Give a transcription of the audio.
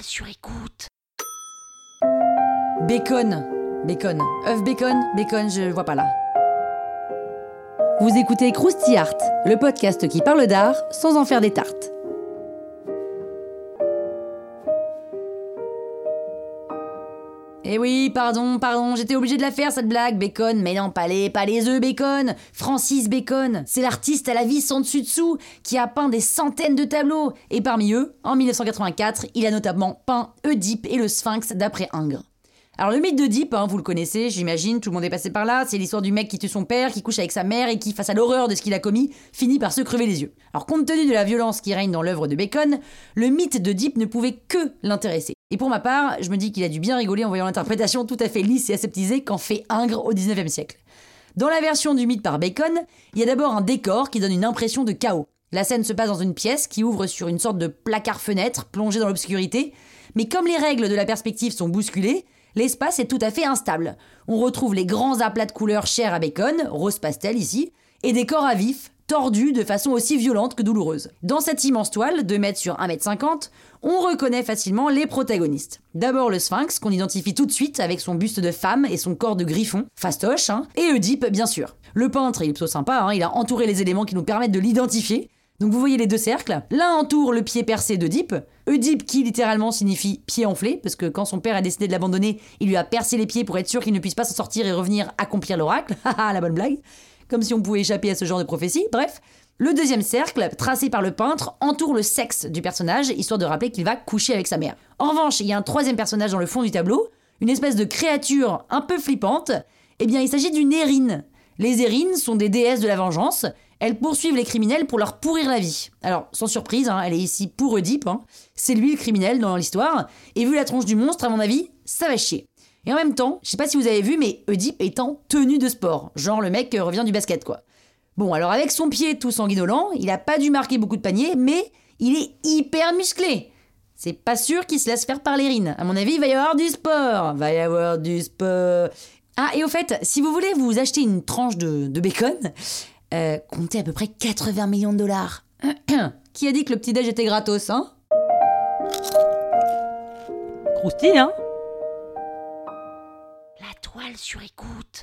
Sur écoute. Bacon. Bacon. œuf bacon. Bacon, je vois pas là. Vous écoutez Krusty Art, le podcast qui parle d'art sans en faire des tartes. Eh oui, pardon, pardon, j'étais obligé de la faire cette blague, Bacon. Mais non, pas les, pas les œufs, Bacon. Francis Bacon, c'est l'artiste à la vie sans dessus-dessous qui a peint des centaines de tableaux. Et parmi eux, en 1984, il a notamment peint Oedipe et le Sphinx d'après Ingres. Alors le mythe d'Oedipe, hein, vous le connaissez, j'imagine, tout le monde est passé par là, c'est l'histoire du mec qui tue son père, qui couche avec sa mère et qui, face à l'horreur de ce qu'il a commis, finit par se crever les yeux. Alors compte tenu de la violence qui règne dans l'œuvre de Bacon, le mythe d'Oedipe ne pouvait que l'intéresser. Et pour ma part, je me dis qu'il a dû bien rigoler en voyant l'interprétation tout à fait lisse et aseptisée qu'en fait Ingres au 19e siècle. Dans la version du mythe par Bacon, il y a d'abord un décor qui donne une impression de chaos. La scène se passe dans une pièce qui ouvre sur une sorte de placard-fenêtre plongé dans l'obscurité, mais comme les règles de la perspective sont bousculées, l'espace est tout à fait instable. On retrouve les grands aplats de couleurs chers à Bacon, rose pastel ici, et des corps à vif, tordus de façon aussi violente que douloureuse. Dans cette immense toile, 2 mètres sur 1 mètre 50, on reconnaît facilement les protagonistes. D'abord le sphinx, qu'on identifie tout de suite avec son buste de femme et son corps de griffon, fastoche, hein, et Oedipe, bien sûr. Le peintre, est plutôt sympa, hein, il a entouré les éléments qui nous permettent de l'identifier, donc vous voyez les deux cercles. L'un entoure le pied percé d'Oedipe. Oedipe qui littéralement signifie pied enflé, parce que quand son père a décidé de l'abandonner, il lui a percé les pieds pour être sûr qu'il ne puisse pas s'en sortir et revenir accomplir l'oracle. Haha, la bonne blague. Comme si on pouvait échapper à ce genre de prophétie. Bref. Le deuxième cercle, tracé par le peintre, entoure le sexe du personnage, histoire de rappeler qu'il va coucher avec sa mère. En revanche, il y a un troisième personnage dans le fond du tableau, une espèce de créature un peu flippante. Eh bien, il s'agit d'une érine. Les érines sont des déesses de la vengeance, elles poursuivent les criminels pour leur pourrir la vie. Alors, sans surprise, hein, elle est ici pour Oedipe. Hein. C'est lui le criminel dans l'histoire. Et vu la tronche du monstre, à mon avis, ça va chier. Et en même temps, je sais pas si vous avez vu, mais Oedipe est en tenue de sport. Genre le mec euh, revient du basket, quoi. Bon, alors avec son pied tout sanguinolent, il a pas dû marquer beaucoup de paniers, mais il est hyper musclé. C'est pas sûr qu'il se laisse faire par l'érine. À mon avis, il va y avoir du sport. Va y avoir du sport. Ah, et au fait, si vous voulez vous acheter une tranche de bacon, euh, comptez à peu près 80 millions de dollars. Qui a dit que le petit-déj était gratos, hein? Croustille, hein? La toile sur écoute.